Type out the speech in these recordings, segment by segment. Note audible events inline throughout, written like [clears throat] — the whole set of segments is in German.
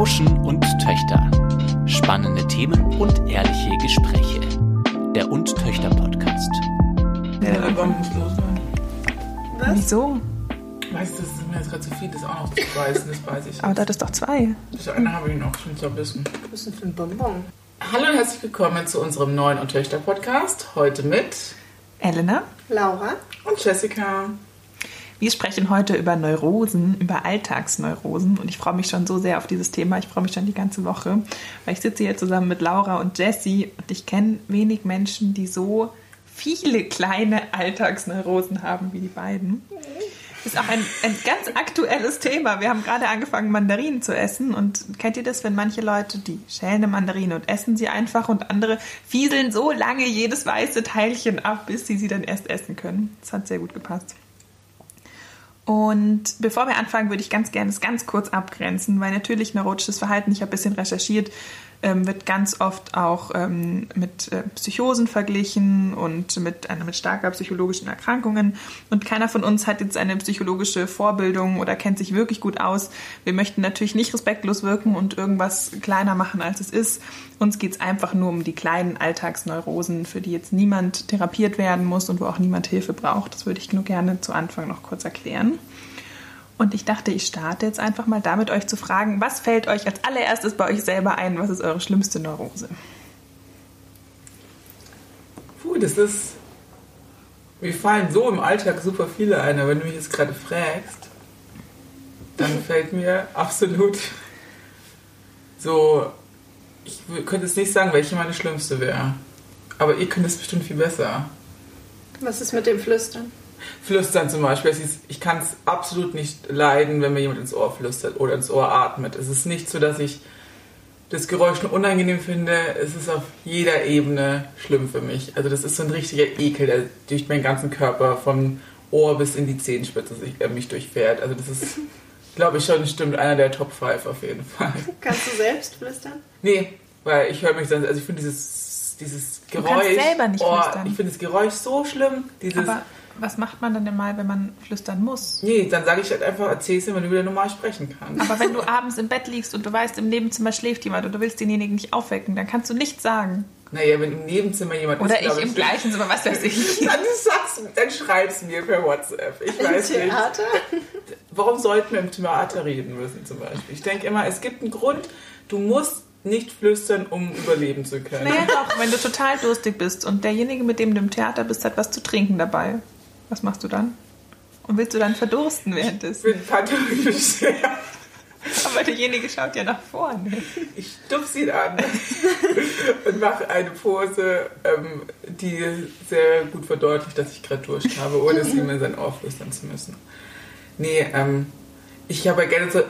Lauschen und Töchter. Spannende Themen und ehrliche Gespräche. Der Und Töchter Podcast. Der Album muss los sein. Was? Wieso? Weißt du, das ist mir jetzt gerade zu viel, das auch noch zu beißen, das weiß ich. Aber da hat es doch zwei. Das eine habe ich noch schon zerbissen. Was ist denn für ein Bonbon? Hallo und herzlich willkommen zu unserem neuen Und Töchter Podcast. Heute mit Elena, Laura? und Jessica. Wir sprechen heute über Neurosen, über Alltagsneurosen. Und ich freue mich schon so sehr auf dieses Thema. Ich freue mich schon die ganze Woche, weil ich sitze hier zusammen mit Laura und Jessie und ich kenne wenig Menschen, die so viele kleine Alltagsneurosen haben wie die beiden. Ist auch ein, ein ganz aktuelles Thema. Wir haben gerade angefangen, Mandarinen zu essen. Und kennt ihr das, wenn manche Leute, die schälen eine Mandarine und essen sie einfach und andere fieseln so lange jedes weiße Teilchen ab, bis sie sie dann erst essen können? Das hat sehr gut gepasst. Und bevor wir anfangen, würde ich ganz gerne es ganz kurz abgrenzen, weil natürlich neurotisches Verhalten, ich habe ein bisschen recherchiert, ähm, wird ganz oft auch ähm, mit äh, Psychosen verglichen und mit, einer mit starker psychologischen Erkrankungen. Und keiner von uns hat jetzt eine psychologische Vorbildung oder kennt sich wirklich gut aus. Wir möchten natürlich nicht respektlos wirken und irgendwas kleiner machen, als es ist. Uns geht es einfach nur um die kleinen Alltagsneurosen, für die jetzt niemand therapiert werden muss und wo auch niemand Hilfe braucht. Das würde ich nur gerne zu Anfang noch kurz erklären. Und ich dachte, ich starte jetzt einfach mal damit, euch zu fragen, was fällt euch als allererstes bei euch selber ein? Was ist eure schlimmste Neurose? Puh, das ist. Mir fallen so im Alltag super viele ein, aber wenn du mich jetzt gerade fragst, dann [laughs] fällt mir absolut so. Ich könnte jetzt nicht sagen, welche meine schlimmste wäre. Aber ihr könnt es bestimmt viel besser. Was ist mit dem Flüstern? Flüstern zum Beispiel. Ist, ich kann es absolut nicht leiden, wenn mir jemand ins Ohr flüstert oder ins Ohr atmet. Es ist nicht so, dass ich das Geräusch nur unangenehm finde. Es ist auf jeder Ebene schlimm für mich. Also das ist so ein richtiger Ekel, der durch meinen ganzen Körper vom Ohr bis in die Zehenspitze sich, äh, mich durchfährt. Also das ist, [laughs] glaube ich, schon stimmt einer der Top 5 auf jeden Fall. Kannst du selbst flüstern? Nee, weil ich höre mich dann, also ich finde dieses, dieses Du Geräusch. kannst selber nicht oh, flüstern. Ich finde das Geräusch so schlimm. Dieses, Aber was macht man dann denn mal, wenn man flüstern muss? Nee, dann sage ich halt einfach, erzähl's ihm, wenn du wieder normal sprechen kannst. Aber wenn du [laughs] abends im Bett liegst und du weißt, im Nebenzimmer schläft jemand und du willst denjenigen nicht aufwecken, dann kannst du nichts sagen. Naja, wenn im Nebenzimmer jemand Oder ist, glaub ich im gleichen Zimmer, was weiß ich. [laughs] Dann, sagst, dann schreib's mir per WhatsApp. Ich Im weiß nicht. Theater? [laughs] Warum sollten wir im Theater reden müssen zum Beispiel? Ich denke immer, es gibt einen Grund, du musst nicht flüstern, um überleben zu können. Naja doch, wenn du total durstig bist und derjenige, mit dem du im Theater bist, hat was zu trinken dabei. Was machst du dann? Und willst du dann verdursten Ich währenddessen? bin pathologisch. [laughs] Aber derjenige schaut ja nach vorne. Ich stupse ihn an und mache eine Pose, ähm, die sehr gut verdeutlicht, dass ich gerade Durst habe, ohne es ihm in sein Ohr flüstern zu müssen. Nee, ähm, ich habe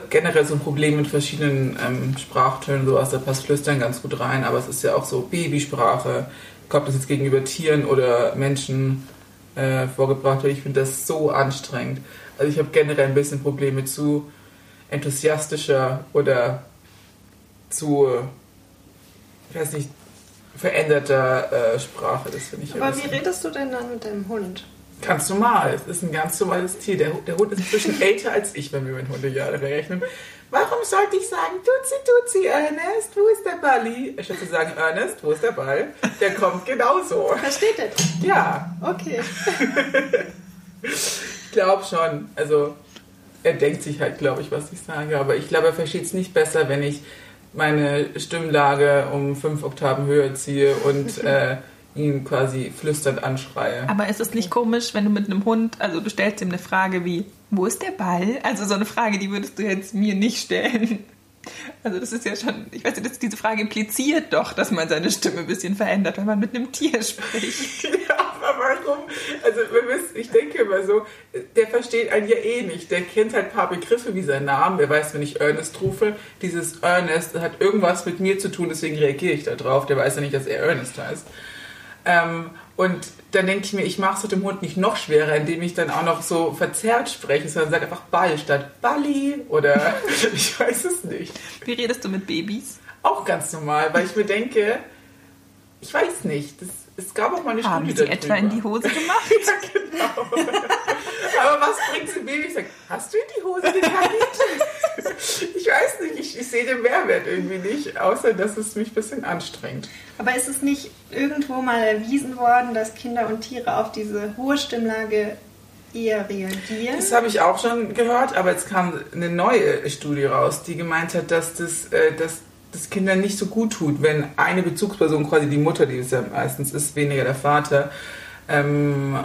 generell so- ein Problem mit verschiedenen ähm, Sprachtönen, sowas, da passt Flüstern ganz gut rein, aber es ist ja auch so Babysprache, ob das jetzt gegenüber Tieren oder Menschen äh, vorgebracht wird. Ich finde das so anstrengend. Also ich habe generell ein bisschen Probleme zu enthusiastischer oder zu, ich weiß nicht, veränderter äh, Sprache. Das finde ich ein Aber wie bisschen- redest du denn dann mit deinem Hund? Ganz normal. Es ist ein ganz normales Tier. Der, der Hund ist inzwischen [laughs] älter als ich, wenn wir mit Hundejahre rechnen. Warum sollte ich sagen, Tutsi, Tutsi, Ernest, wo ist der Balli? Ich sollte sagen, Ernest, wo ist der Ball? Der kommt genauso. Versteht er? Ja, Okay. ich glaube schon. Also, er denkt sich halt, glaube ich, was ich sage. Aber ich glaube, er versteht es nicht besser, wenn ich meine Stimmlage um fünf Oktaven höher ziehe und äh, ihn quasi flüsternd anschreie. Aber ist es nicht komisch, wenn du mit einem Hund, also du stellst ihm eine Frage wie, wo ist der Ball? Also so eine Frage, die würdest du jetzt mir nicht stellen. Also das ist ja schon, ich weiß nicht, diese Frage impliziert doch, dass man seine Stimme ein bisschen verändert, wenn man mit einem Tier spricht. [laughs] Ja, aber warum? Also, wir wissen- ich denke immer so, der versteht einen ja eh nicht. Der kennt halt ein paar Begriffe wie seinen Namen. Der weiß, wenn ich Ernest rufe, dieses Ernest hat irgendwas mit mir zu tun, deswegen reagiere ich da drauf. Der weiß ja nicht, dass er Ernest heißt. Ähm, und dann denke ich mir, ich mache es mit dem Hund nicht noch schwerer, indem ich dann auch noch so verzerrt spreche, sondern sage einfach Ball statt Balli oder [laughs] [laughs] ich weiß es nicht. Wie redest du mit Babys? Auch ganz normal, weil ich mir denke, ich weiß nicht, das, es gab auch mal eine Haben Studie sie etwa in die Hose [laughs] gemacht? Ja, genau. Aber was bringt sie Baby? Ich sag, hast du in die Hose gekackt? Ich ich sehe den Mehrwert irgendwie nicht, außer dass es mich ein bisschen anstrengt. Aber ist es nicht irgendwo mal erwiesen worden, dass Kinder und Tiere auf diese hohe Stimmlage eher reagieren? Das habe ich auch schon gehört, aber jetzt kam eine neue Studie raus, die gemeint hat, dass das, äh, dass das Kindern nicht so gut tut, wenn eine Bezugsperson, quasi die Mutter, die es ja meistens ist, weniger der Vater, ähm,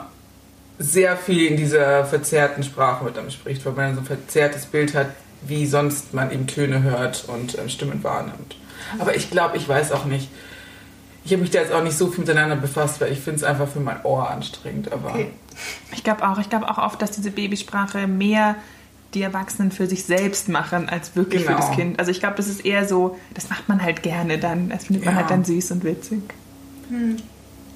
sehr viel in dieser verzerrten Sprache mit einem spricht, weil man so ein verzerrtes Bild hat, wie sonst man eben Töne hört und ähm, Stimmen wahrnimmt. Aber ich glaube, ich weiß auch nicht. Ich habe mich da jetzt auch nicht so viel miteinander befasst, weil ich finde es einfach für mein Ohr anstrengend. Aber Okay. Ich glaube auch, ich glaube auch oft, dass diese Babysprache mehr die Erwachsenen für sich selbst machen, als wirklich Genau. für das Kind. Also ich glaube, das ist eher so, das macht man halt gerne dann. Das findet man Ja. halt dann süß und witzig.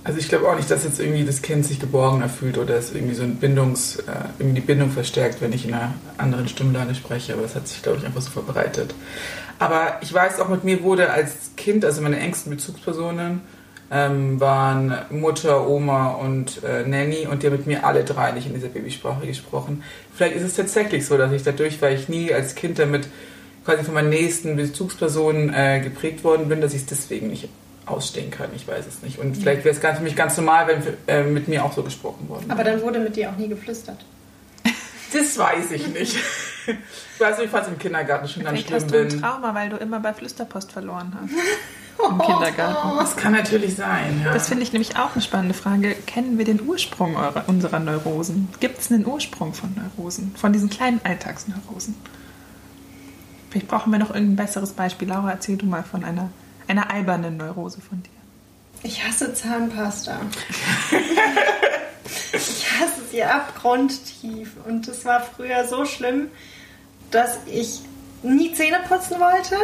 Also ich glaube auch nicht, dass jetzt irgendwie das Kind sich geborgener fühlt oder es irgendwie so ein Bindungs, äh, irgendwie die Bindung verstärkt, wenn ich in einer anderen Stimmlage spreche. Aber es hat sich, glaube ich, einfach so verbreitet. Aber ich weiß auch, mit mir wurde als Kind, also meine engsten Bezugspersonen ähm, waren Mutter, Oma und äh, Nanny und die haben mit mir alle drei nicht in dieser Babysprache gesprochen. Vielleicht ist es tatsächlich so, dass ich dadurch, weil ich nie als Kind damit quasi von meinen nächsten Bezugspersonen äh, geprägt worden bin, dass ich es deswegen nicht ausstehen kann. Ich weiß es nicht. Und vielleicht wäre es ganz, für mich ganz normal, wenn äh, mit mir auch so gesprochen worden Aber dann wurde mit dir auch nie geflüstert. [laughs] Das weiß ich nicht. Ich weiß nicht, es im Kindergarten schon ganz schlimm hast du ein bin. Trauma, weil du immer bei Flüsterpost verloren hast. [laughs] Im Kindergarten. Das kann natürlich sein, ja. Das finde ich nämlich auch eine spannende Frage. Kennen wir den Ursprung eurer, unserer Neurosen? Gibt es einen Ursprung von Neurosen? Von diesen kleinen Alltagsneurosen? Vielleicht brauchen wir noch irgendein besseres Beispiel. Laura, erzähl du mal von einer, einer albernen Neurose von dir. Ich hasse Zahnpasta. ich hasse sie abgrundtief. Und es war früher so schlimm, dass ich nie Zähne putzen wollte.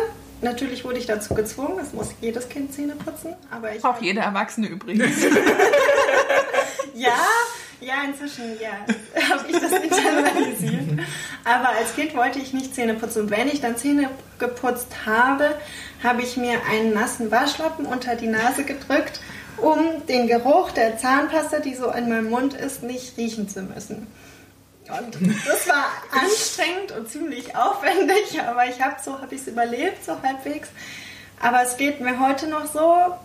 Natürlich wurde ich dazu gezwungen, es muss jedes Kind Zähne putzen. Aber ich Auch jeder Erwachsene übrigens. [laughs] Ja, ja, inzwischen, ja, [laughs] habe ich das internalisiert. Aber als Kind wollte ich nicht Zähne putzen. Und wenn ich dann Zähne geputzt habe, habe ich mir einen nassen Waschlappen unter die Nase gedrückt, um den Geruch der Zahnpasta, die so in meinem Mund ist, nicht riechen zu müssen. Und das war anstrengend und ziemlich aufwendig, aber ich habe so habe ich es überlebt, so halbwegs. Aber es geht mir heute noch so.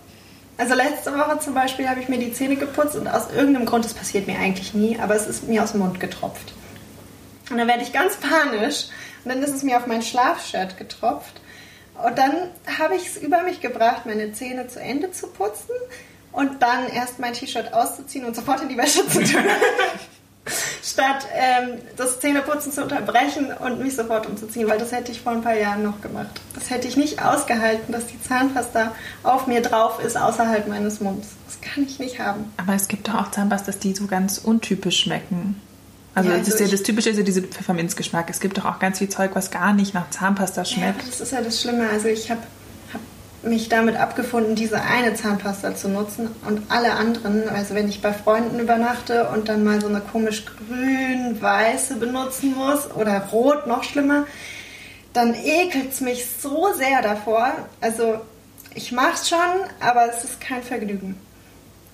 Also letzte Woche zum Beispiel habe ich mir die Zähne geputzt und aus irgendeinem Grund, das passiert mir eigentlich nie, aber es ist mir aus dem Mund getropft. Und dann werde ich ganz panisch und dann ist es mir auf mein Schlafshirt getropft. Und dann habe ich es über mich gebracht, meine Zähne zu Ende zu putzen und dann erst mein T-Shirt auszuziehen und sofort in die Wäsche zu tun. [laughs] Statt ähm, das Zähneputzen zu unterbrechen und mich sofort umzuziehen, weil das hätte ich vor ein paar Jahren noch gemacht. Das hätte ich nicht ausgehalten, dass die Zahnpasta auf mir drauf ist, außerhalb meines Munds. Das kann ich nicht haben. Aber es gibt doch auch Zahnpastas, die so ganz untypisch schmecken. Also, Ja, das, also ist ja, das Typische ist ja dieser Pfefferminzgeschmack. Es gibt doch auch ganz viel Zeug, was gar nicht nach Zahnpasta Ja, schmeckt. aber das ist ja das Schlimme. Also ich habe hab mich damit abgefunden, diese eine Zahnpasta zu nutzen und alle anderen, also wenn ich bei Freunden übernachte und dann mal so eine komisch grün-weiße benutzen muss oder rot, noch schlimmer, dann ekelt es mich so sehr davor. Also ich mach's schon, aber es ist kein Vergnügen.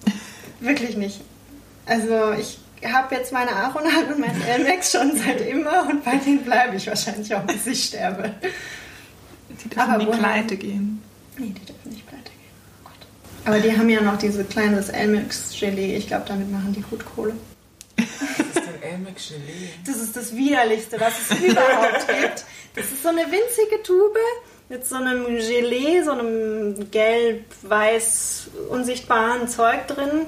[laughs] Wirklich nicht. Also ich habe jetzt meine Aronat und meinen Elmex schon seit immer und bei denen bleibe ich wahrscheinlich auch, bis ich sterbe. Die dürfen Aber in die Pleite gehen. Nee, die dürfen nicht pleite gehen. Oh Gott. Aber die haben ja noch diese kleines Elmex-Gelee. Ich glaube, damit machen die gut Kohle. Was ist denn Elmex Gelee? Das ist das Widerlichste, was es [laughs] überhaupt gibt. Das ist so eine winzige Tube mit so einem Gelee, so einem gelb-weiß unsichtbaren Zeug drin.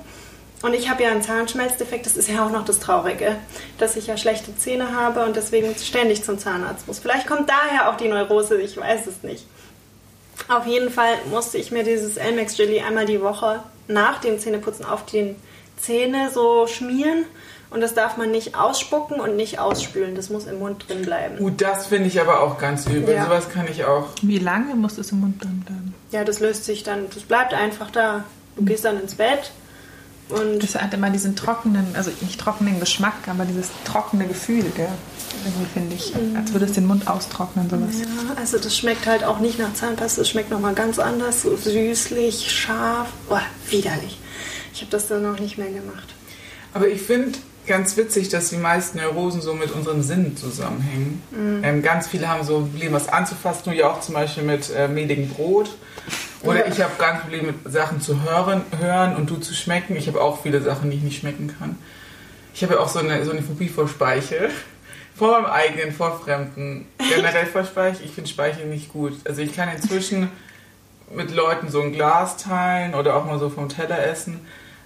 Und ich habe ja einen Zahnschmelzdefekt. Das ist ja auch noch das Traurige, dass ich ja schlechte Zähne habe und deswegen ständig zum Zahnarzt muss. Vielleicht kommt daher auch die Neurose, ich weiß es nicht. Auf jeden Fall musste ich mir dieses Elmex Jelly einmal die Woche nach dem Zähneputzen auf die Zähne so schmieren. Und das darf man nicht ausspucken und nicht ausspülen. Das muss im Mund drin bleiben. Uh, das finde ich aber auch ganz übel. Ja. Sowas kann ich auch. Wie lange muss das im Mund drin bleiben? Ja, das löst sich dann, das bleibt einfach da. Du gehst dann ins Bett und Das hat immer diesen trockenen, also nicht trockenen Geschmack, aber dieses trockene Gefühl, gell? Irgendwie finde ich, als würde es den Mund austrocknen, sowas. ja, also das schmeckt halt auch nicht nach Zahnpasta. Es schmeckt nochmal ganz anders, so süßlich, scharf. Oh, widerlich. Ich habe das dann noch nicht mehr gemacht. Aber ich finde, ganz witzig, dass die meisten Neurosen so mit unseren Sinnen zusammenhängen. Mhm. Ähm, ganz viele haben so Probleme, was anzufassen, du ja auch zum Beispiel mit äh, mehligem Brot. Oder ich habe ganz Probleme mit Sachen zu hören, hören und du zu schmecken. Ich habe auch viele Sachen, die ich nicht schmecken kann. Ich habe ja auch so eine, so eine Phobie vor Speichel. [laughs] Vor meinem eigenen, vor Fremden. Generell vor Speichel. Ich finde Speichel nicht gut. Also ich kann inzwischen mit Leuten so ein Glas teilen oder auch mal so vom Teller essen.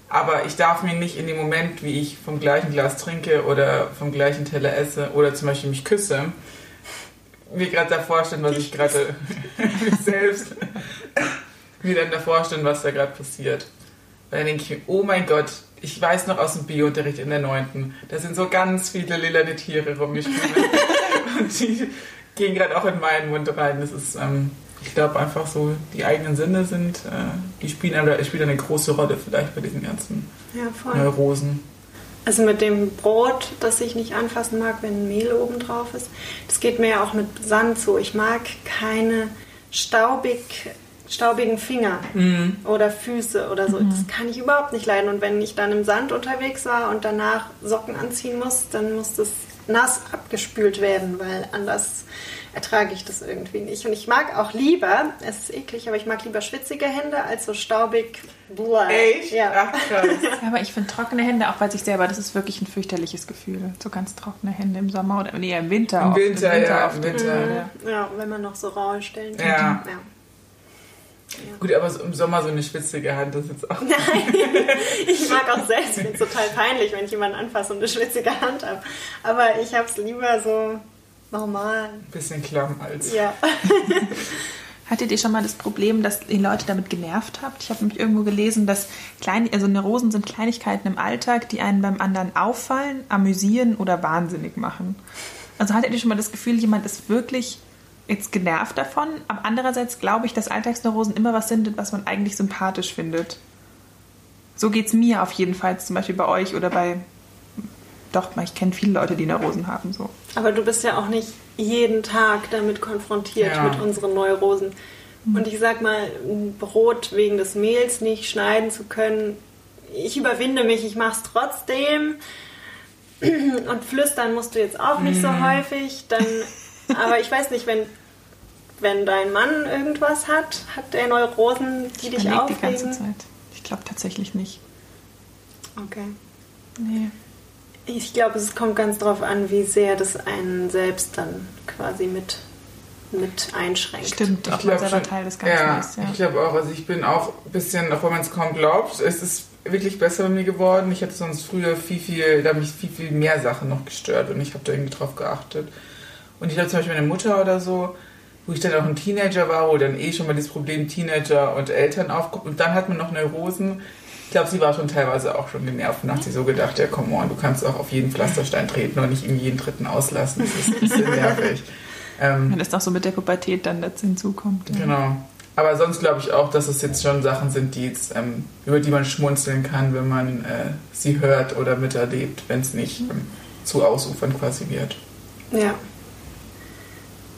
Aber ich darf mir nicht in dem Moment, wie ich vom gleichen Glas trinke oder vom gleichen Teller esse oder zum Beispiel mich küsse, mir gerade da vorstellen, was ich gerade mich [laughs] [laughs] selbst mir dann da vorstellen, was da gerade passiert. Weil dann denke ich, mir, oh mein Gott, ich weiß noch aus dem Biounterricht in der 9. Da sind so ganz viele lilane Tiere rumgeschwommen. [laughs] und die gehen gerade auch in meinen Mund rein. Das ist, ähm, ich glaube einfach so, die eigenen Sinne sind, äh, die spielen, eine- spielen eine große Rolle vielleicht bei diesen ganzen Ja. Neurosen. Also mit dem Brot, das ich nicht anfassen mag, wenn Mehl oben drauf ist. Das geht mir ja auch mit Sand so. Ich mag keine staubig, staubigen Finger oder Füße oder so. Das kann ich überhaupt nicht leiden. Und wenn ich dann im Sand unterwegs war und danach Socken anziehen muss, dann muss das nass abgespült werden, weil anders ertrage ich das irgendwie nicht. Und ich mag auch lieber, es ist eklig, aber ich mag lieber schwitzige Hände als so staubig. Blah. Echt? Ja. Ach krass. Ja, [laughs] aber ich finde trockene Hände, auch bei sich selber, das ist wirklich ein fürchterliches Gefühl. So ganz trockene Hände im Sommer oder nee, im Winter. Im oft. Winter, ja, oft. im Winter. Ja. Ja, wenn man noch so raue Stellen kennt. Ja. ja. Gut, aber so im Sommer so eine schwitzige Hand, das ist jetzt auch [laughs] Ich mag auch selbst, finde es total peinlich, wenn ich jemanden anfasse und eine schwitzige Hand habe. Aber ich habe es lieber so normal. ein bisschen klamm als. Ja. [laughs] Hattet ihr schon mal das Problem, dass ihr Leute damit genervt habt? Ich habe nämlich irgendwo gelesen, dass kleine, also Neurosen sind Kleinigkeiten im Alltag, die einen beim anderen auffallen, amüsieren oder wahnsinnig machen. Also hattet ihr schon mal das Gefühl, jemand ist wirklich jetzt genervt davon? Aber andererseits glaube ich, dass Alltagsneurosen immer was sind, was man eigentlich sympathisch findet. So geht es mir auf jeden Fall, zum Beispiel bei euch oder bei. Doch, ich kenne viele Leute, die Neurosen haben. So. Aber du bist ja auch nicht jeden Tag damit konfrontiert Ja. mit unseren Neurosen. Und ich sag mal, ein Brot wegen des Mehls nicht schneiden zu können, ich überwinde mich, ich mach's trotzdem. [clears throat] Und flüstern musst du jetzt auch nicht so häufig. Dann, [laughs] aber ich weiß nicht, wenn, wenn dein Mann irgendwas hat, hat der Neurosen, die dich Überleg aufregen? die ganze Zeit. Ich glaube tatsächlich nicht. Okay. Nee. Ich glaube, es kommt ganz drauf an, wie sehr das einen selbst dann quasi mit, mit einschränkt. Stimmt, Ich ob man glaub selber Teil des Ganzen ja, ist. Ja. ich glaube auch. Also ich bin auch ein bisschen, auch wenn man es kaum glaubt, es ist wirklich besser bei mir geworden. Ich hatte sonst früher viel, viel, da haben mich viel, viel mehr Sachen noch gestört und ich habe da irgendwie drauf geachtet. Und ich glaube zum Beispiel meine Mutter oder so, wo ich dann auch ein Teenager war, wo dann eh schon mal dieses Problem Teenager und Eltern aufkommt und dann hat man noch Neurosen. Ich glaube, sie war schon teilweise auch schon genervt und hat sich so gedacht, ja komm on, du kannst auch auf jeden Pflasterstein treten und nicht irgendwie jeden dritten auslassen. Das ist ein bisschen [laughs] nervig. Ähm, Wenn das noch so mit der Pubertät dann dazu hinzukommt. Ja. Genau. Aber sonst glaube ich auch, dass es jetzt schon Sachen sind, die jetzt, ähm, über die man schmunzeln kann, wenn man äh, sie hört oder miterlebt, wenn es nicht ähm, zu ausufernd quasi wird. Ja.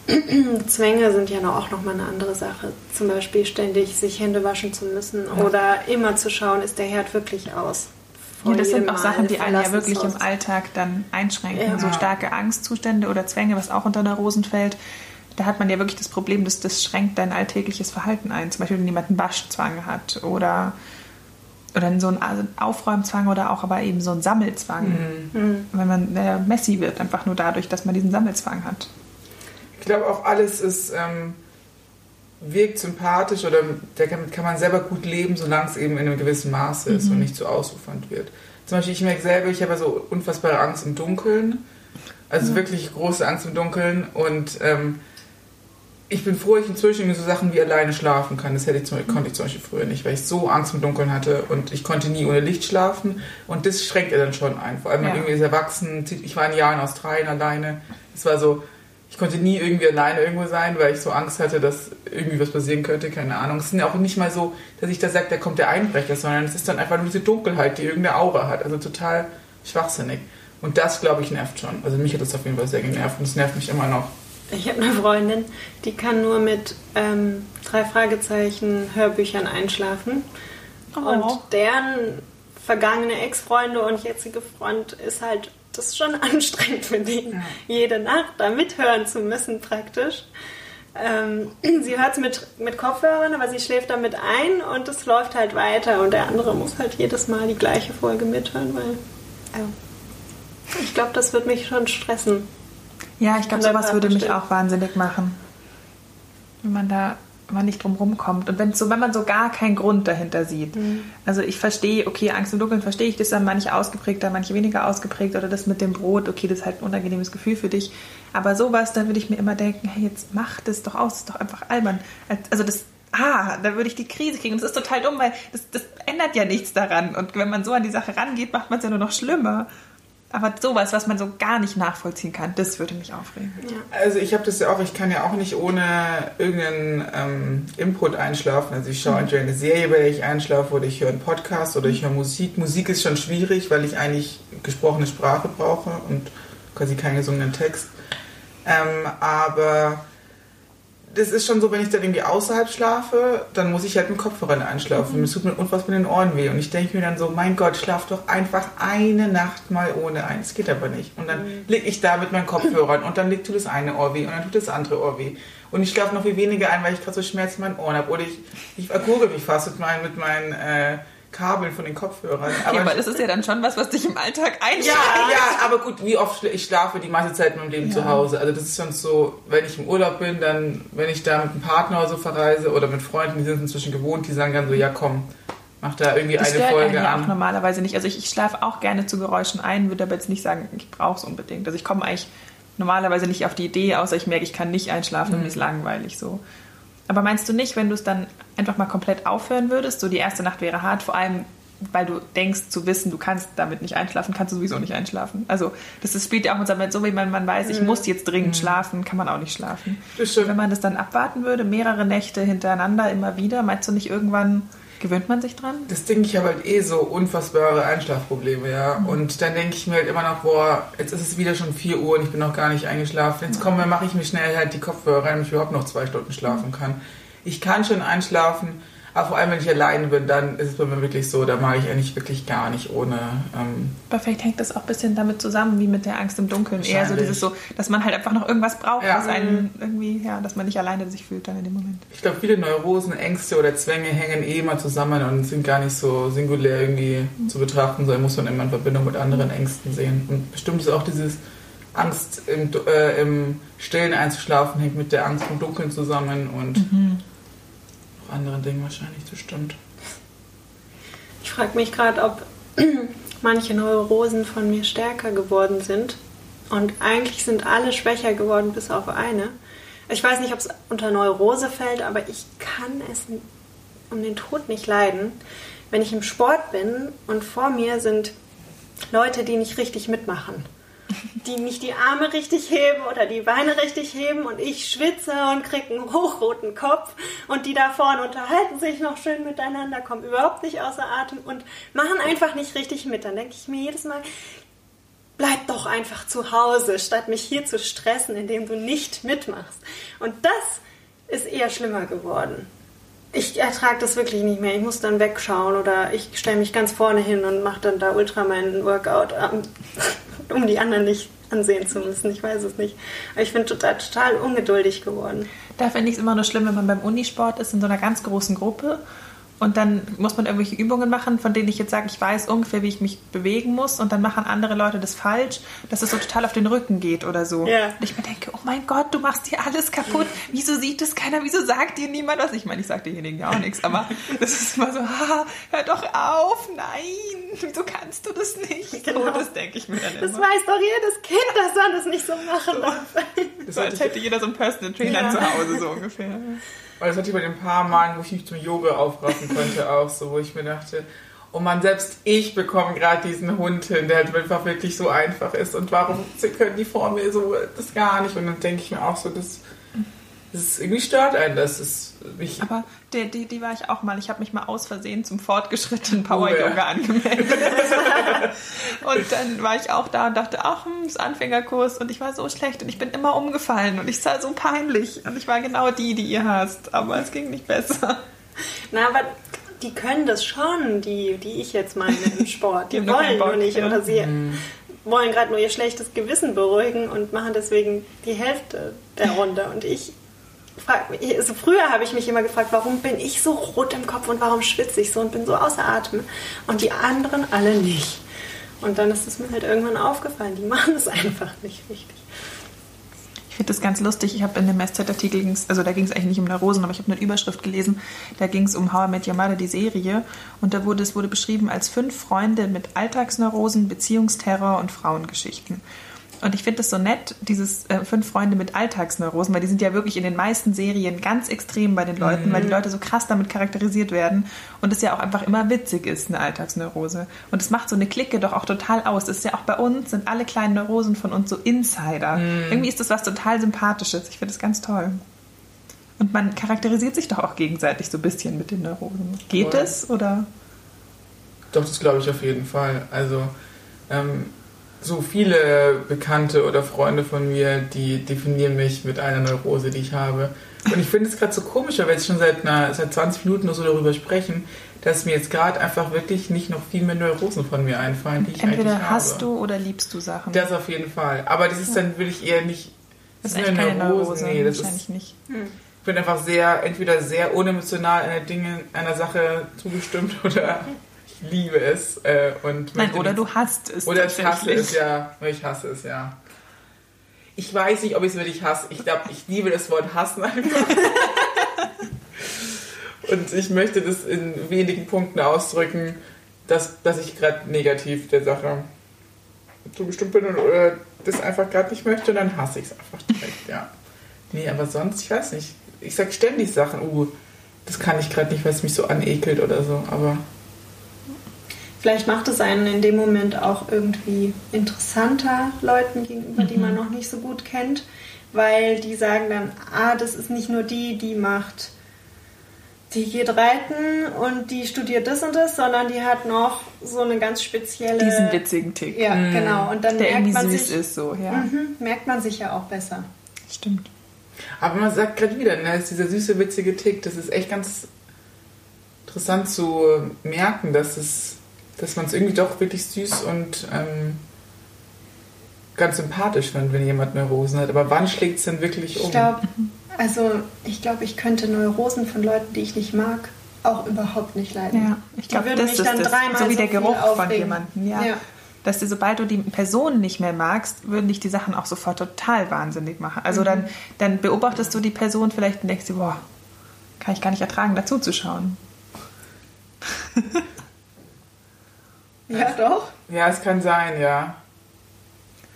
[clears throat] Zwänge sind ja noch auch nochmal eine andere Sache. Zum Beispiel ständig sich Hände waschen zu müssen oder immer zu schauen, ist der Herd wirklich aus. Ja, das sind auch Sachen, die einen ja wirklich im. Alltag dann einschränken. Ja. So starke Angstzustände oder Zwänge, was auch unter Neurosen fällt. Da hat man ja wirklich das Problem, dass das schränkt dein alltägliches Verhalten ein. Zum Beispiel, wenn jemand einen Waschzwang hat oder, oder so einen Aufräumzwang oder auch aber eben so einen Sammelzwang. Mhm. Wenn man äh, messy wird, einfach nur dadurch, dass man diesen Sammelzwang hat. Ich glaube auch alles ist, ähm, wirkt sympathisch oder damit kann man selber gut leben, solange es eben in einem gewissen Maße ist und nicht zu ausufernd wird. Zum Beispiel, ich merke selber, ich habe ja so unfassbare Angst im Dunkeln. Also wirklich große Angst im Dunkeln und ähm, ich bin froh, ich inzwischen irgendwie so Sachen wie alleine schlafen kann. Das hätte ich zum, konnte ich zum Beispiel früher nicht, weil ich so Angst im Dunkeln hatte und ich konnte nie ohne Licht schlafen. Und das schränkt er dann schon ein. Vor allem, wenn man Ja. irgendwie ist erwachsen. Ich war ein Jahr in Australien alleine. Es war so, ich konnte nie irgendwie alleine irgendwo sein, weil ich so Angst hatte, dass irgendwie was passieren könnte. Keine Ahnung. Es ist ja auch nicht mal so, dass ich da sage, da kommt der Einbrecher, sondern es ist dann einfach nur diese Dunkelheit, die irgendeine Aura hat. Also total schwachsinnig. Und das, glaube ich, nervt schon. Also mich hat das auf jeden Fall sehr genervt und es nervt mich immer noch. Ich habe eine Freundin, die kann nur mit ähm, drei Fragezeichen Hörbüchern einschlafen. Oh. Und deren vergangene Ex-Freunde und jetzige Freund ist halt, das ist schon [laughs] anstrengend für den, ja. jede Nacht da mithören zu müssen praktisch. Ähm, [clears throat] sie hört es mit, mit Kopfhörern, aber sie schläft damit ein und es läuft halt weiter und der andere muss halt jedes Mal die gleiche Folge mithören, weil ja, ich glaube, das wird mich schon stressen. Ja, ich glaube, sowas würde mich auch wahnsinnig machen. Wenn man da man nicht drum rumkommt. Und wenn, so, wenn man so gar keinen Grund dahinter sieht. Mhm. Also ich verstehe, okay, Angst im Dunkeln verstehe ich, das ist dann manche ausgeprägter, manche weniger ausgeprägt. Oder das mit dem Brot, okay, das ist halt ein unangenehmes Gefühl für dich. Aber sowas, da würde ich mir immer denken, hey, jetzt mach das doch aus, das ist doch einfach albern. Also das, ah, da würde ich die Krise kriegen. Und das ist total dumm, weil das, das ändert ja nichts daran. Und wenn man so an die Sache rangeht, macht man es ja nur noch schlimmer. Aber sowas, was man so gar nicht nachvollziehen kann, das würde mich aufregen. Ja. Also ich habe das ja auch, ich kann ja auch nicht ohne irgendeinen ähm, Input einschlafen. Also ich schaue mhm. entweder eine Serie, bei der ich einschlafe, oder ich höre einen Podcast oder ich höre Musik. Musik ist schon schwierig, weil ich eigentlich gesprochene Sprache brauche und quasi keinen gesungenen Text. Ähm, aber das ist schon so, wenn ich dann irgendwie außerhalb schlafe, dann muss ich halt mit Kopfhörern einschlafen. Mhm. Es tut mir unfassbar mit den Ohren weh. Und ich denke mir dann so, mein Gott, schlaf doch einfach eine Nacht mal ohne ein. Das geht aber nicht. Und dann mhm. liege ich da mit meinen Kopfhörern und dann tut das eine Ohr weh und dann tut das andere Ohr weh. Und ich schlafe noch viel weniger ein, weil ich gerade so Schmerzen in meinen Ohren habe. Oder ich, ich ergurke mich fast mit meinen, mit meinen äh, Kabeln von den Kopfhörern. Aber, aber das ist ja dann schon was, was dich im Alltag einschränkt. Ja, ja, aber gut, wie oft ich schlafe die meiste Zeit in meinem Leben ja. zu Hause. Also das ist schon so, wenn ich im Urlaub bin, dann, wenn ich da mit einem Partner oder so verreise oder mit Freunden, die sind inzwischen gewohnt, die sagen dann so, ja komm, mach da irgendwie das eine Folge an. auch normalerweise nicht. Also ich, ich schlafe auch gerne zu Geräuschen ein, würde aber jetzt nicht sagen, ich brauche es unbedingt. Also ich komme eigentlich normalerweise nicht auf die Idee, außer ich merke, ich kann nicht einschlafen mhm. und mir ist langweilig so. Aber meinst du nicht, wenn du es dann einfach mal komplett aufhören würdest, so die erste Nacht wäre hart, vor allem weil du denkst zu wissen, du kannst damit nicht einschlafen, kannst du sowieso nicht einschlafen. Also das, das spielt ja auch mit so, wie man, man weiß, ich mhm. muss jetzt dringend mhm. schlafen, kann man auch nicht schlafen. Wenn man das dann abwarten würde, mehrere Nächte hintereinander immer wieder, meinst du nicht irgendwann gewöhnt man sich dran? Das denke ich habe halt eh so unfassbare Einschlafprobleme, ja. Mhm. Und dann denke ich mir halt immer noch, boah, jetzt ist es wieder schon 4 Uhr und ich bin noch gar nicht eingeschlafen. Jetzt komm, dann mache ich mir schnell halt die Kopfhörer rein, damit ich überhaupt noch zwei Stunden schlafen kann. Ich kann schon einschlafen, aber vor allem, wenn ich alleine bin, dann ist es bei mir wirklich so, da mache ich eigentlich wirklich gar nicht ohne. Ähm Aber vielleicht hängt das auch ein bisschen damit zusammen, wie mit der Angst im Dunkeln. Eher so dieses so, dass man halt einfach noch irgendwas braucht, ja. was einen irgendwie, ja, dass man nicht alleine sich fühlt dann in dem Moment. Ich glaube, viele Neurosen, Ängste oder Zwänge hängen eh mal zusammen und sind gar nicht so singulär irgendwie mhm. zu betrachten, sondern muss man immer in Verbindung mit anderen Ängsten sehen. Und bestimmt ist auch dieses Angst im, äh, im Stillen einzuschlafen, hängt mit der Angst im Dunkeln zusammen und mhm anderen Dingen wahrscheinlich, das stimmt. Ich frage mich gerade, ob [clears throat] manche Neurosen von mir stärker geworden sind. Und eigentlich sind alle schwächer geworden, bis auf eine. Ich weiß nicht, ob es unter Neurose fällt, aber ich kann es um den Tod nicht leiden, wenn ich im Sport bin und vor mir sind Leute, die nicht richtig mitmachen die nicht die Arme richtig heben oder die Beine richtig heben und ich schwitze und kriege einen hochroten Kopf und die da vorne unterhalten sich noch schön miteinander, kommen überhaupt nicht außer Atem und machen einfach nicht richtig mit. Dann denke ich mir jedes Mal, bleib doch einfach zu Hause, statt mich hier zu stressen, indem du nicht mitmachst. Und das ist eher schlimmer geworden. Ich ertrage das wirklich nicht mehr. Ich muss dann wegschauen oder ich stelle mich ganz vorne hin und mache dann da ultra meinen Workout um die anderen nicht ansehen zu müssen. Ich weiß es nicht. Aber ich bin total, total ungeduldig geworden. Da finde ich es immer nur schlimm, wenn man beim Unisport ist in so einer ganz großen Gruppe und dann muss man irgendwelche Übungen machen, von denen ich jetzt sage, ich weiß ungefähr, wie ich mich bewegen muss. Und dann machen andere Leute das falsch, dass es so total auf den Rücken geht oder so. Ja. Und ich mir denke, oh mein Gott, du machst hier alles kaputt. Wieso sieht es keiner? Wieso sagt dir niemand was? Ich meine, ich sage denjenigen ja auch nichts, aber [laughs] das ist immer so, ha, hör doch auf, nein, wieso kannst du das nicht? Genau. So, das denke ich mir dann immer. Das weiß doch jedes Kind, dass man das nicht so machen darf. So, als hätte jeder so einen Personal Trainer ja. zu Hause, so ungefähr. Weil das hatte ich bei den paar Malen, wo ich mich zum Yoga aufraffen konnte, auch so, wo ich mir dachte, oh man, selbst ich bekomme gerade diesen Hund hin, der halt einfach wirklich so einfach ist. Und warum können die vor mir so das gar nicht? Und dann denke ich mir auch so, das das irgendwie stört einen das. Ist mich Aber die, die, die war ich auch mal. Ich habe mich mal aus Versehen zum fortgeschrittenen Power Yoga oh, ja. angemeldet. und dann war ich auch da und dachte, ach, hm, das Anfängerkurs. Und ich war so schlecht und ich bin immer umgefallen und ich sah so peinlich. Und ich war genau die, die ihr hasst. Aber es ging nicht besser. Na, aber die können das schon, die, die ich jetzt meine im Sport. Die Die wollen nur nicht ja. oder sie wollen gerade nur ihr schlechtes Gewissen beruhigen und machen deswegen die Hälfte der Runde. Und ich frag also früher habe ich mich immer gefragt, warum bin ich so rot im Kopf und warum schwitze ich so und bin so außer Atem und die anderen alle nicht. Und dann ist es mir halt irgendwann aufgefallen, die [laughs] machen es einfach nicht richtig. Ich finde das ganz lustig. Ich habe in dem SZ-Artikel, also da ging es eigentlich nicht um Neurosen, aber ich habe eine Überschrift gelesen. Da ging es um How I Met Your Mother, die Serie. Und da wurde es wurde beschrieben als fünf Freunde mit Alltagsneurosen, Beziehungsterror und Frauengeschichten. Und ich finde das so nett, dieses äh, fünf Freunde mit Alltagsneurosen, weil die sind ja wirklich in den meisten Serien ganz extrem bei den Leuten, weil die Leute so krass damit charakterisiert werden und es ja auch einfach immer witzig ist, eine Alltagsneurose. Und es macht so eine Clique doch auch total aus. Das ist ja auch bei uns, sind alle kleinen Neurosen von uns so Insider. Irgendwie ist das was total Sympathisches. Ich finde das ganz toll. Und man charakterisiert sich doch auch gegenseitig so ein bisschen mit den Neurosen. Geht Voll. es oder? Doch, das glaube ich auf jeden Fall. Also, ähm, so viele Bekannte oder Freunde von mir, die definieren mich mit einer Neurose, die ich habe. Und ich finde es gerade so komisch, weil wir jetzt schon seit, einer, seit 20 Minuten oder so darüber sprechen, dass mir jetzt gerade einfach wirklich nicht noch viel mehr Neurosen von mir einfallen, die ich eigentlich Entweder habe. hast du oder liebst du Sachen. Das auf jeden Fall. Aber das ist dann, will ich eher nicht. das ist sind eigentlich ja keine Neurose. Nee, das wahrscheinlich ist, nicht. ich bin einfach sehr, entweder sehr unemotional einer Dinge, einer Sache zugestimmt [laughs] oder liebe es. Äh, und Nein, oder du hasst es Oder ich hasse es, ja. Ich hasse es, ja. Ich weiß nicht, ob ich es wirklich hasse. Ich glaube, ich liebe das Wort hassen einfach. [laughs] Und ich möchte das in wenigen Punkten ausdrücken, dass, dass ich gerade negativ der Sache zugestimmt bin und, oder das einfach gerade nicht möchte, dann hasse ich es einfach direkt, ja. Nee, aber sonst, ich weiß nicht. Ich sag ständig Sachen, uh, das kann ich gerade nicht, weil es mich so anekelt oder so, aber Vielleicht macht es einen in dem Moment auch irgendwie interessanter Leuten gegenüber, die man noch nicht so gut kennt, weil die sagen dann, ah, das ist nicht nur die, die macht, die geht reiten und die studiert das und das, sondern die hat noch so eine ganz spezielle... Diesen witzigen Tick, Ja, genau. Und dann der merkt man, süß sich, ist, so, ja. Mhm, merkt man sich ja auch besser. Stimmt. Aber man sagt gerade wieder, ne, ist dieser süße, witzige Tick, das ist echt ganz interessant zu merken, dass es, dass man es irgendwie doch wirklich süß und ähm, ganz sympathisch findet, wenn jemand Neurosen hat. Aber wann schlägt es denn wirklich um? Ich glaube, also ich glaube, ich könnte Neurosen von Leuten, die ich nicht mag, auch überhaupt nicht leiden. Ja, ich glaube, das mich ist dann das. dreimal So wie so der Geruch von jemandem, ja. Ja. Dass du, sobald du die Person nicht mehr magst, würden dich die Sachen auch sofort total wahnsinnig machen. Also Mhm. dann, dann beobachtest du die Person vielleicht und denkst dir, boah, kann ich gar nicht ertragen, dazu zu schauen. [laughs] ja, doch. Ja, es kann sein, ja.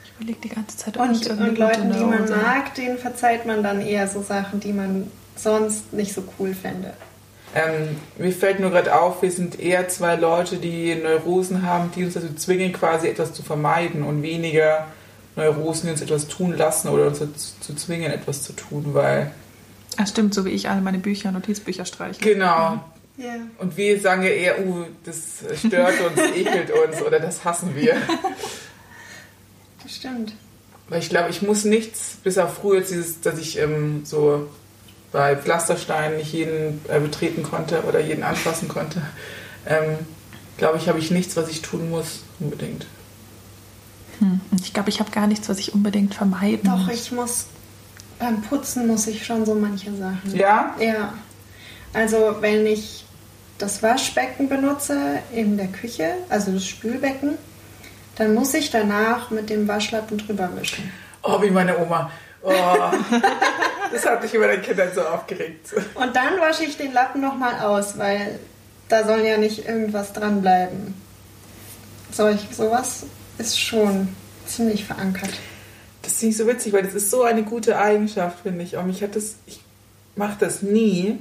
Ich überlege die ganze Zeit, ob ich Und, irgendeine und Leuten, die man mag, denen verzeiht man dann eher so Sachen, die man sonst nicht so cool fände. Ähm, mir fällt nur gerade auf, wir sind eher zwei Leute, die Neurosen haben, die uns dazu zwingen, quasi etwas zu vermeiden und weniger Neurosen, die uns etwas tun lassen oder uns dazu zu zwingen, etwas zu tun, weil Ach stimmt, so wie ich alle meine Bücher, Notizbücher streiche. genau. Ja. Und wir sagen ja eher, uh, das stört uns, [laughs] ekelt uns oder das hassen wir. Das stimmt. Weil ich glaube, ich muss nichts, bis auf früher dieses, dass ich ähm, so bei Pflastersteinen nicht jeden äh, betreten konnte oder jeden anfassen konnte, ähm, glaube ich, habe ich nichts, was ich tun muss, unbedingt. Hm. Ich glaube, ich habe gar nichts, was ich unbedingt vermeiden Doch, muss. ich muss beim Putzen muss ich schon so manche Sachen. Ja? Ja. Also wenn ich das Waschbecken benutze in der Küche, also das Spülbecken, dann muss ich danach mit dem Waschlappen drüber wischen. Oh, wie meine Oma. Oh, [laughs] das hat mich über den Kindern so aufgeregt. Und dann wasche ich den Lappen nochmal aus, weil da soll ja nicht irgendwas dran bleiben. Solch, sowas ist schon ziemlich verankert. Das finde ich so witzig, weil das ist so eine gute Eigenschaft, finde ich. Und das, ich mache das nie,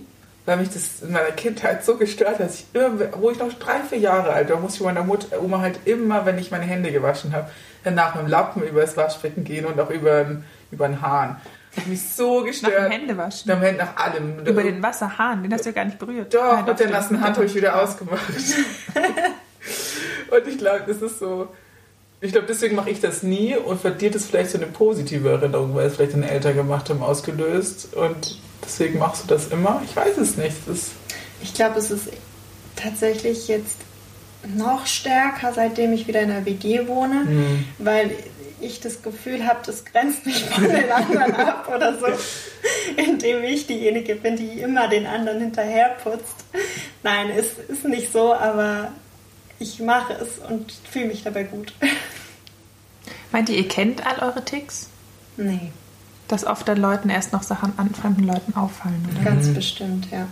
weil mich das in meiner Kindheit so gestört hat, dass ich immer, wo ich noch drei, vier Jahre alt war, musste ich meiner Mutter, Oma halt immer, wenn ich meine Hände gewaschen habe, danach mit dem Lappen über das Waschbecken gehen und auch über, den- über den Hahn. Hat mich so Nach gestört. dem Händewaschen. Nach, nach allem. Über den Wasserhahn, den hast du ja gar nicht berührt. Doch, Nein, mit der nassen Hand habe ich wieder ausgemacht. [laughs] und ich glaube, das ist so. Ich glaube, deswegen mache ich das nie und für dir das vielleicht so eine positive Erinnerung, weil es vielleicht deine Eltern gemacht haben, ausgelöst. Und deswegen machst du das immer. Ich weiß es nicht. Ich glaube, es ist tatsächlich jetzt noch stärker, seitdem ich wieder in der WG wohne, Mhm. weil ich das Gefühl habe, das grenzt mich von den anderen ab oder so, indem ich diejenige bin, die immer den anderen hinterherputzt. Nein, es ist nicht so, aber ich mache es und fühle mich dabei gut. Meint ihr, ihr kennt all eure Ticks? Nee, Dass oft dann Leuten erst noch Sachen an fremden Leuten auffallen, oder? ganz bestimmt, ja.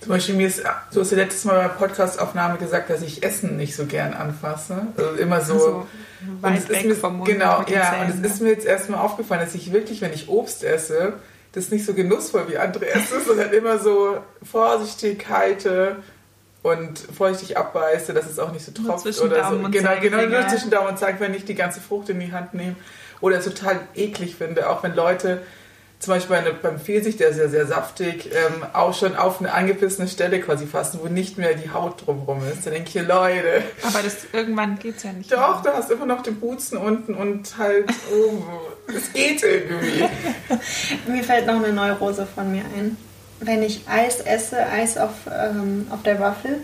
Zum Beispiel mir ist, du hast ja letztes Mal bei der Podcastaufnahme gesagt, dass ich Essen nicht so gern anfasse. Also immer so. Also, und weit es ist weg mir, vom Mund Genau, mit den ja. Zähnen, und es ne? ist mir jetzt erstmal aufgefallen, dass ich wirklich, wenn ich Obst esse, das nicht so genussvoll wie andere [laughs] esse, sondern immer so vorsichtig halte und vorsichtig abbeiße, dass es auch nicht so Nur tropft zwischen oder Daumen so. und Genau, genau, nur zwischen Daumen und Zeigefinger nicht die ganze Frucht in die Hand nehmen. Oder es total eklig finde, auch wenn Leute zum Beispiel eine, beim Pfirsich, der ist ja sehr saftig, ähm, auch schon auf eine angebissene Stelle quasi fassen, wo nicht mehr die Haut drumherum ist. Da denke ich, Leute, Aber das, irgendwann geht es ja nicht doch, mehr. du hast immer noch den Buzen unten und halt oben. Es geht irgendwie. [laughs] Mir fällt noch eine Neurose von mir ein. Wenn ich Eis esse, Eis auf, ähm, auf der Waffel,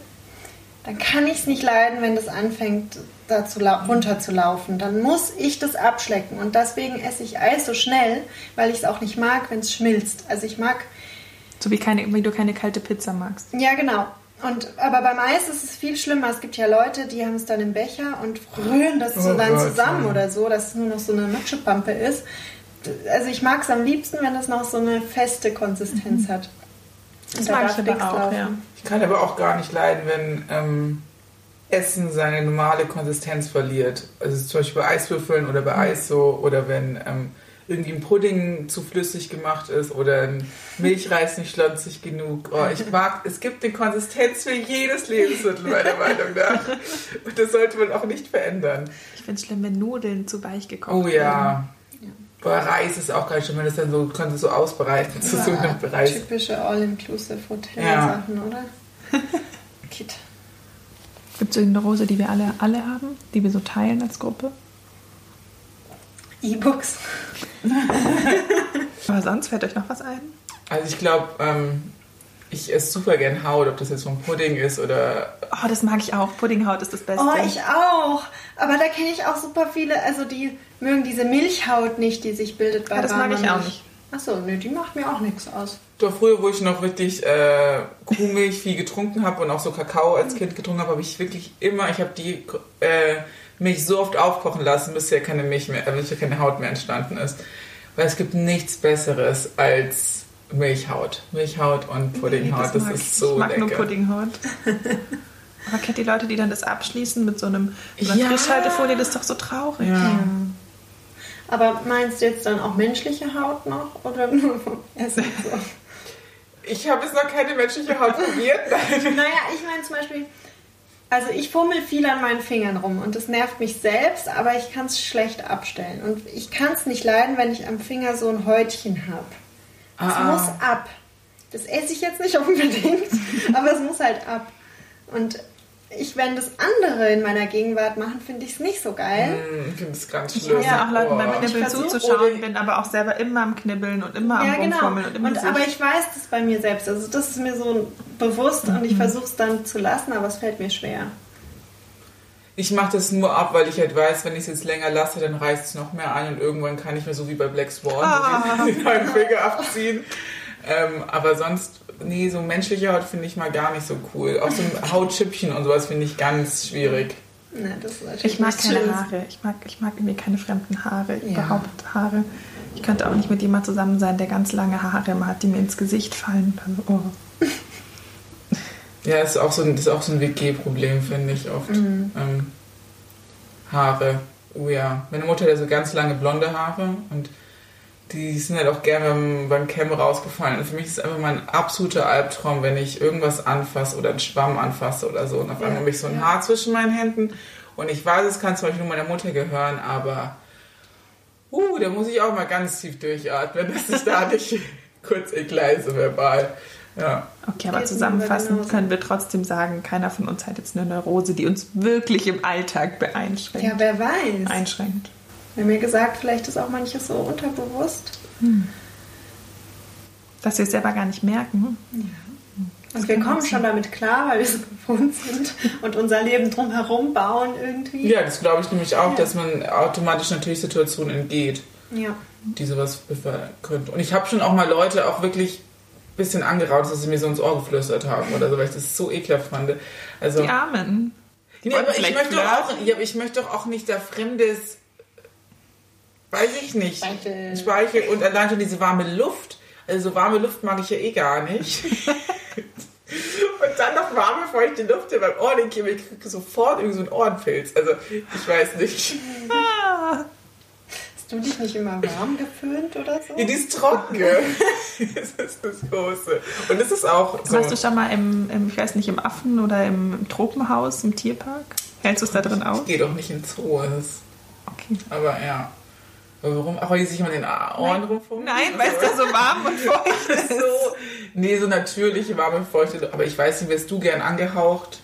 dann kann ich es nicht leiden, wenn das anfängt da zu lau- runterzulaufen. Dann muss ich das abschlecken. Und deswegen esse ich Eis so schnell, weil ich es auch nicht mag, wenn es schmilzt. Also ich mag, So wie, keine, wie du keine kalte Pizza magst. ja genau. Und, aber beim Eis ist es viel schlimmer. Es gibt ja Leute, die haben es dann im Becher und rühren das so Oh dann Gott, zusammen ja. oder so, dass es nur noch so eine Matschepampe ist. Also ich mag es am liebsten, wenn es noch so eine feste Konsistenz hat. Das Und da mag ich aber nichts auch, ja. Ich kann aber auch gar nicht leiden, wenn ähm, Essen seine normale Konsistenz verliert. Also zum Beispiel bei Eiswürfeln oder bei Eis so oder wenn ähm, irgendwie ein Pudding zu flüssig gemacht ist oder ein Milchreis nicht schlonzig genug. Oh, ich [laughs] mag, es gibt eine Konsistenz für jedes Lebensmittel meiner Meinung nach. Und das sollte man auch nicht verändern. Ich finde es schlimm, wenn Nudeln zu weich gekocht Oh ja. Bei Reis ist auch ganz schön, wenn das dann so, kannst du so ausbreiten zu so einem Ja, Reis. typische All-Inclusive Hotel-Sachen, oder? [laughs] Kit. Gibt es irgendeine Rose, die wir alle, alle haben, die wir so teilen als Gruppe? E-Books. [laughs] Aber sonst fällt euch noch was ein? Also ich glaube, ähm, ich esse super gern Haut, ob das jetzt so ein Pudding ist oder Oh, das mag ich auch. Puddinghaut ist das Beste. Oh, ich auch. Aber da kenne ich auch super viele, also die mögen diese Milchhaut nicht, die sich bildet bei Ja, das mag ich auch nicht. Achso, nö, die macht mir auch nichts aus. Doch früher, wo ich noch wirklich äh, Kuhmilch viel getrunken habe und auch so Kakao als Kind getrunken habe, habe ich wirklich immer, ich habe die äh, Milch so oft aufkochen lassen, bis ja keine Milch mehr, bis ja keine Haut mehr entstanden ist. Weil es gibt nichts Besseres als Milchhaut. Milchhaut und Puddinghaut, das, mag ist ich. so Ich mag lecker. nur Puddinghaut. [laughs] Aber kennt die Leute, die dann das abschließen mit so einem einer Ja. Frischhaltefolie? Das ist doch so traurig. Ja. Aber meinst du jetzt dann auch menschliche Haut noch oder nur Essen so? Ich habe jetzt noch keine menschliche Haut probiert. [laughs] Naja, ich meine zum Beispiel, also ich fummel viel an meinen Fingern rum und das nervt mich selbst, aber ich kann es schlecht abstellen. Und ich kann es nicht leiden, wenn ich am Finger so ein Häutchen habe. Es Ah, ah. muss ab. Das esse ich jetzt nicht unbedingt, [laughs] aber es muss halt ab. Und ich, wenn das andere in meiner Gegenwart machen, finde ich es nicht so geil. Mm, Ich finde es ganz Ich schlimm. muss ja auch Leuten beim. Knibbeln Ich zuzuschauen, bin aber auch selber immer am Knibbeln und immer am Ja, genau. Rumfummeln und immer Und, aber ich weiß das bei mir selbst. Also das ist mir so bewusst und Mhm. ich versuche es dann zu lassen, aber es fällt mir schwer. Ich mache das nur ab, weil ich halt weiß, wenn ich es jetzt länger lasse, dann reißt es noch mehr an und irgendwann kann ich mir so wie bei Black Swan Ah. neuen Finger abziehen. Ähm, aber sonst, nee, so menschliche Haut finde ich mal gar nicht so cool. Auch so ein Hautschüppchen und sowas finde ich ganz schwierig. Das ist natürlich Ich mag keine Schlimmes. Haare. Ich mag, ich mag irgendwie keine fremden Haare. Ja. Überhaupt Haare. Ich könnte auch nicht mit jemand zusammen sein, der ganz lange Haare immer hat, die mir ins Gesicht fallen. Also, oh. Ja, ist auch so ein, das ist auch so ein WG-Problem, finde ich oft. Mhm. Ähm, Haare. Oh ja. Meine Mutter hat so ganz lange blonde Haare und die sind halt auch gerne beim, beim Cam rausgefallen. Und für mich ist es einfach mal ein absoluter Albtraum, wenn ich irgendwas anfasse oder einen Schwamm anfasse oder so. Und auf Ja, einmal habe ich so ein ja. Haar zwischen meinen Händen. Und ich weiß, es kann zum Beispiel nur meiner Mutter gehören, aber uh, da muss ich auch mal ganz tief durchatmen, [laughs] dass ich da nicht kurz entgleise verbal. Ja. Okay, aber zusammenfassend können wir trotzdem sagen, keiner von uns hat jetzt eine Neurose, die uns wirklich im Alltag beeinschränkt. Ja, wer weiß. einschränkt. Wir haben ja gesagt, vielleicht ist auch manches so unterbewusst. Dass wir es selber gar nicht merken. Und wir kommen schon damit klar, weil wir so gewohnt sind und unser Leben drumherum bauen irgendwie. Ja, das glaube ich nämlich auch, dass man automatisch natürlich Situationen entgeht, Ja. die sowas befördern könnten. Und ich habe schon auch mal Leute auch wirklich ein bisschen angeraut, dass sie mir so ins Ohr geflüstert haben oder so, weil ich das so ekelhaft fand. Also, Die Armen. nee, wollten aber ich möchte, doch auch, ja, ich möchte doch auch nicht da fremdes, weiß ich nicht, Speichel. Speichel und allein schon diese warme Luft. Also so warme Luft mag ich ja eh gar nicht. [laughs] Und dann noch warme, feuchte Luft in meinem Ohr, den kriege ich sofort irgendwie so einen Ohrenpilz. Also ich weiß nicht. [laughs] Hast du dich nicht immer warm geföhnt oder so? Ja, die ist trocken. [laughs] das ist das Große. Und es ist auch so. Warst du schon mal im, im, ich weiß nicht, im Affen- oder im Tropenhaus, im Tierpark? Hältst du es da drin aus? Ich gehe doch nicht ins Zoo. Das, Okay. aber ja. Aber warum? Die sich immer in den Ohren rumfummeln? Nein, weil es da so warm und feucht ist. so. Nee, so natürliche, warme, feuchte. Aber ich weiß nicht, wärst du gern angehaucht?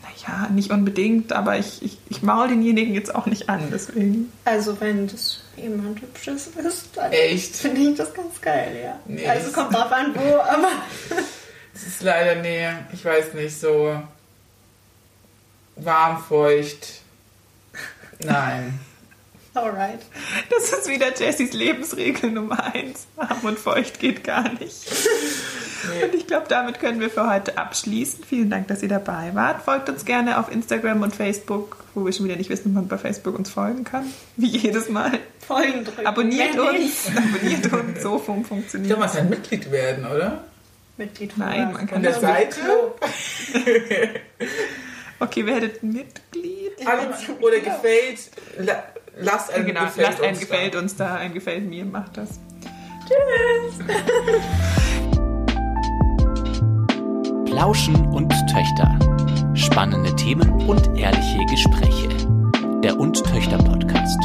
Naja, nicht unbedingt, aber ich, ich, ich maul denjenigen jetzt auch nicht an, deswegen. Also wenn das jemand Hübsches ist, dann Echt? finde ich das ganz geil, ja. Nee, also kommt [laughs] drauf an, wo, aber Es ist leider, nee, ich weiß nicht, so warm, feucht. Nein. Alright. Das ist wieder Jessys Lebensregel Nummer eins. Warm und feucht geht gar nicht. Und ich glaube, damit können wir für heute abschließen. Vielen Dank, dass ihr dabei wart. Folgt uns gerne auf Instagram und Facebook, wo wir schon wieder nicht wissen, ob man bei Facebook uns folgen kann. Wie jedes Mal. Folgen drücken. Abonniert Wenn uns. Abonniert uns. So funktioniert glaube, man kann Mitglied werden, oder? Mitglied von Nein, man kann Von der Seite? Okay, werdet Mitglied. Alle, oder gefällt, lasst ein Genau, gefällt lasst ein uns Gefällt uns da, ein Gefällt mir, macht das. Plauschen und Töchter. Spannende Themen und ehrliche Gespräche. Der Und Töchter Podcast.